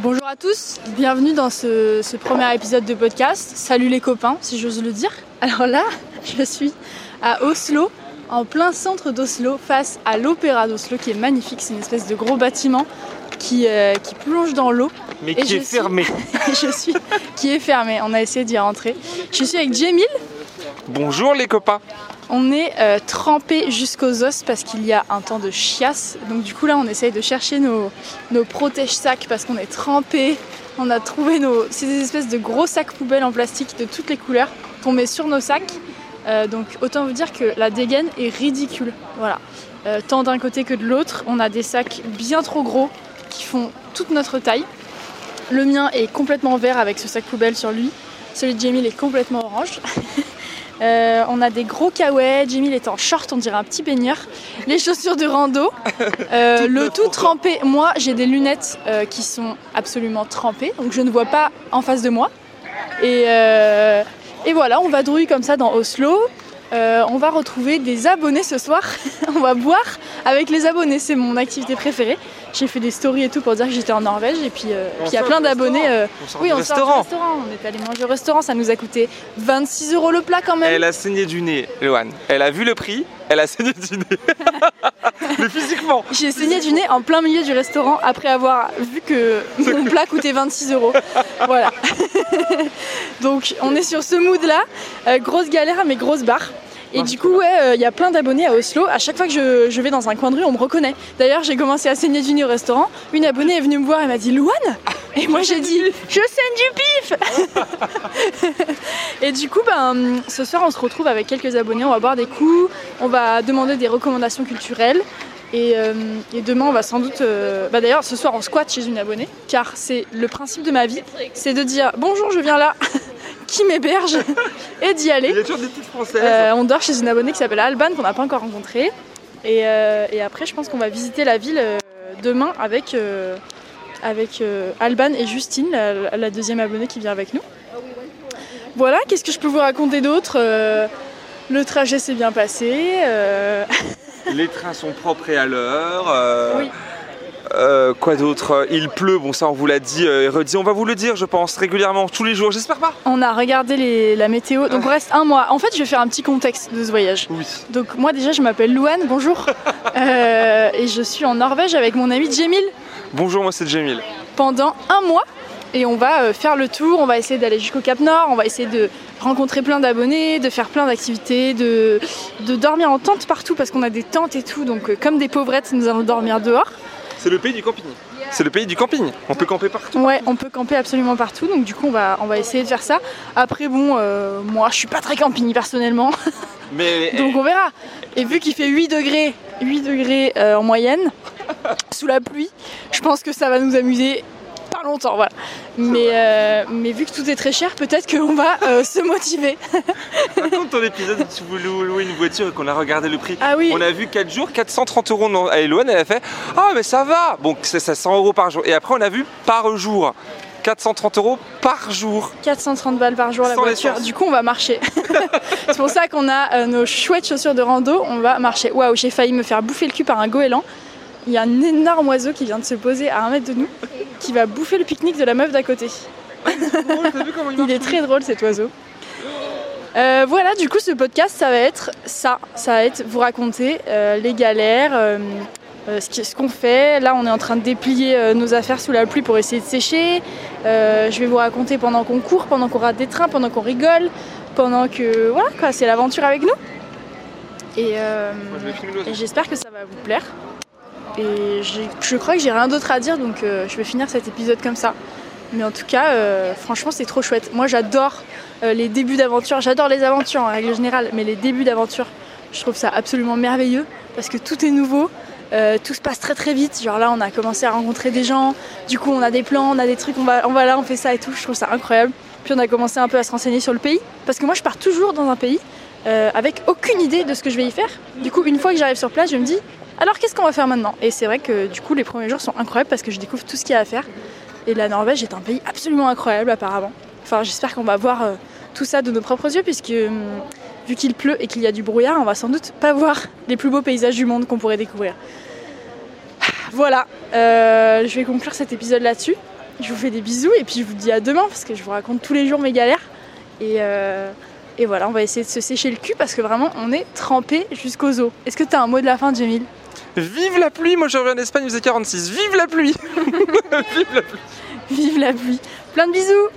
Bonjour à tous, bienvenue dans ce, ce premier épisode de podcast. Salut les copains, si j'ose le dire. Alors là, je suis à Oslo, en plein centre d'Oslo, face à l'Opéra d'Oslo, qui est magnifique. C'est une espèce de gros bâtiment qui, euh, qui plonge dans l'eau. Mais Et qui est suis- fermé. je suis qui est fermé. On a essayé d'y rentrer. Je suis avec Jamil. Bonjour les copains. On est euh, trempé jusqu'aux os parce qu'il y a un temps de chiasse. Donc du coup là, on essaye de chercher nos, nos protège-sacs parce qu'on est trempé. On a trouvé nos... C'est des espèces de gros sacs poubelles en plastique de toutes les couleurs qu'on met sur nos sacs. Euh, donc autant vous dire que la dégaine est ridicule. Voilà. Euh, tant d'un côté que de l'autre, on a des sacs bien trop gros qui font toute notre taille. Le mien est complètement vert avec ce sac poubelle sur lui. Celui de Jamil est complètement orange. Euh, on a des gros kawaii, Jamil est en short, on dirait un petit baigneur. Les chaussures de rando, euh, le tout trempé. Moi, j'ai des lunettes euh, qui sont absolument trempées, donc je ne vois pas en face de moi. Et, et voilà, on va drouiller comme ça dans Oslo. On va retrouver des abonnés ce soir. on va boire avec les abonnés, c'est mon activité préférée. J'ai fait des stories et tout pour dire que j'étais en Norvège et puis euh, il y a plein d'abonnés. euh, oui, on sort restaurant. du restaurant. On est allé manger au restaurant, ça nous a coûté 26 euros le plat quand même. Elle a saigné du nez, Loane. Elle a vu le prix, elle a saigné du nez. Mais physiquement. J'ai saigné du nez en plein milieu du restaurant après avoir vu que mon plat coûtait 26 euros. Voilà. Donc on est sur ce mood là, Euh, grosse galère mais grosse barre. Et du coup, ouais, euh, il y a plein d'abonnés à Oslo. À chaque fois que je, je vais dans un coin de rue, on me reconnaît. D'ailleurs, j'ai commencé à saigner du nez au restaurant. Une abonnée est venue me voir et m'a dit Louane Et moi, j'ai dit Je saigne du pif Et du coup, ben, ce soir, on se retrouve avec quelques abonnés. On va boire des coups. On va demander des recommandations culturelles. Et, euh, et demain, on va sans doute. euh, bah D'ailleurs, ce soir, on squatte chez une abonnée, car c'est le principe de ma vie, c'est de dire bonjour, je viens là, qui m'héberge, et d'y Il y aller. a toujours des petites françaises. Euh, on dort chez une abonnée qui s'appelle Alban, qu'on n'a pas encore rencontrée. Et, euh, et après, je pense qu'on va visiter la ville euh, demain avec, avec Alban et Justine, la, la deuxième abonnée qui vient avec nous. Voilà, qu'est-ce que je peux vous raconter d'autre Le trajet s'est bien passé. Les trains sont propres et à l'heure. Oui. Euh, quoi d'autre? Il pleut, bon ça on vous l'a dit euh, et redit. On va vous le dire, je pense, régulièrement, tous les jours. J'espère pas. On a regardé les- la météo, donc on reste un mois. En fait, je vais faire un petit contexte de ce voyage. Oui. Donc moi déjà, je m'appelle Louane, bonjour. Euh, et je suis en Norvège avec mon ami Jamil Bonjour, moi c'est Jamil. pendant un mois. Et on va euh, faire le tour, on va essayer d'aller jusqu'au Cap Nord, on va essayer de rencontrer plein d'abonnés, de faire plein d'activités, de, de dormir en tente partout parce qu'on a des tentes et tout. Donc euh, comme des pauvrettes, nous allons dormir dehors. C'est le pays du camping. C'est le pays du camping. On peut camper partout. Ouais, on peut camper absolument partout, donc du coup on va, on va essayer de faire ça. Après bon, euh, moi je suis pas très camping personnellement, Mais donc on verra. Et vu qu'il fait 8 degrés, 8 degrés euh, en moyenne, sous la pluie, je pense que ça va nous amuser longtemps, voilà. Mais, euh, mais vu que tout est très cher, peut-être qu'on va euh, se motiver. raconte ton épisode où tu voulais louer une voiture et qu'on a regardé le prix. Ah oui, On a vu 4 jours, 430 euros à Eloane, elle a fait Ah, mais ça va Bon, c'est ça, 100 euros par jour. Et après, on a vu par jour. 430 euros par jour. 430 balles par jour la voiture. Du coup, on va marcher. C'est pour ça qu'on a euh, nos chouettes chaussures de rando. On va marcher. Waouh, j'ai failli me faire bouffer le cul par un goéland. Il y a un énorme oiseau qui vient de se poser à un mètre de nous, qui va bouffer le pique-nique de la meuf d'à côté. Il est très drôle cet oiseau. Euh, voilà, du coup, ce podcast, ça va être ça. Ça va être vous raconter euh, les galères, euh, ce qu'on fait. Là, on est en train de déplier nos affaires sous la pluie pour essayer de sécher. Je vais vous raconter pendant qu'on court, pendant qu'on rate des trains, pendant qu'on rigole, pendant que. Voilà, quoi, c'est l'aventure avec nous. Et, et j'espère que ça va vous plaire. Et je crois que j'ai rien d'autre à dire, donc euh, je vais finir cet épisode comme ça. Mais en tout cas, euh, franchement, c'est trop chouette. Moi, j'adore euh, les débuts d'aventure. J'adore les aventures en règle générale, mais les débuts d'aventure, je trouve ça absolument merveilleux parce que tout est nouveau. tout se passe très très vite. Genre là, on a commencé à rencontrer des gens. Du coup, on a des plans, on a des trucs. On va, là, on fait ça et tout. Je trouve ça incroyable. Puis on a commencé un peu à se renseigner sur le pays parce que moi, je pars toujours dans un pays avec aucune idée de ce que je vais y faire. Du coup, une fois que j'arrive sur place, je me dis alors qu'est-ce qu'on va faire maintenant? Et c'est vrai que du coup les premiers jours sont incroyables parce que je découvre tout ce qu'il y a à faire. Et la Norvège est un pays absolument incroyable apparemment. Enfin j'espère qu'on va voir euh, tout ça de nos propres yeux puisque hum, vu qu'il pleut et qu'il y a du brouillard, on va sans doute pas voir les plus beaux paysages du monde qu'on pourrait découvrir. Voilà, euh, je vais conclure cet épisode là-dessus. Je vous fais des bisous et puis je vous dis à demain parce que je vous raconte tous les jours mes galères. Et, euh, voilà, on va essayer de se sécher le cul parce que vraiment on est trempé jusqu'aux os. Est-ce que t'as un mot de la fin, Jamil? Vive la pluie Moi je reviens d'Espagne, il faisait 46. Vive la pluie. Vive la pluie. Vive la pluie. Plein de bisous.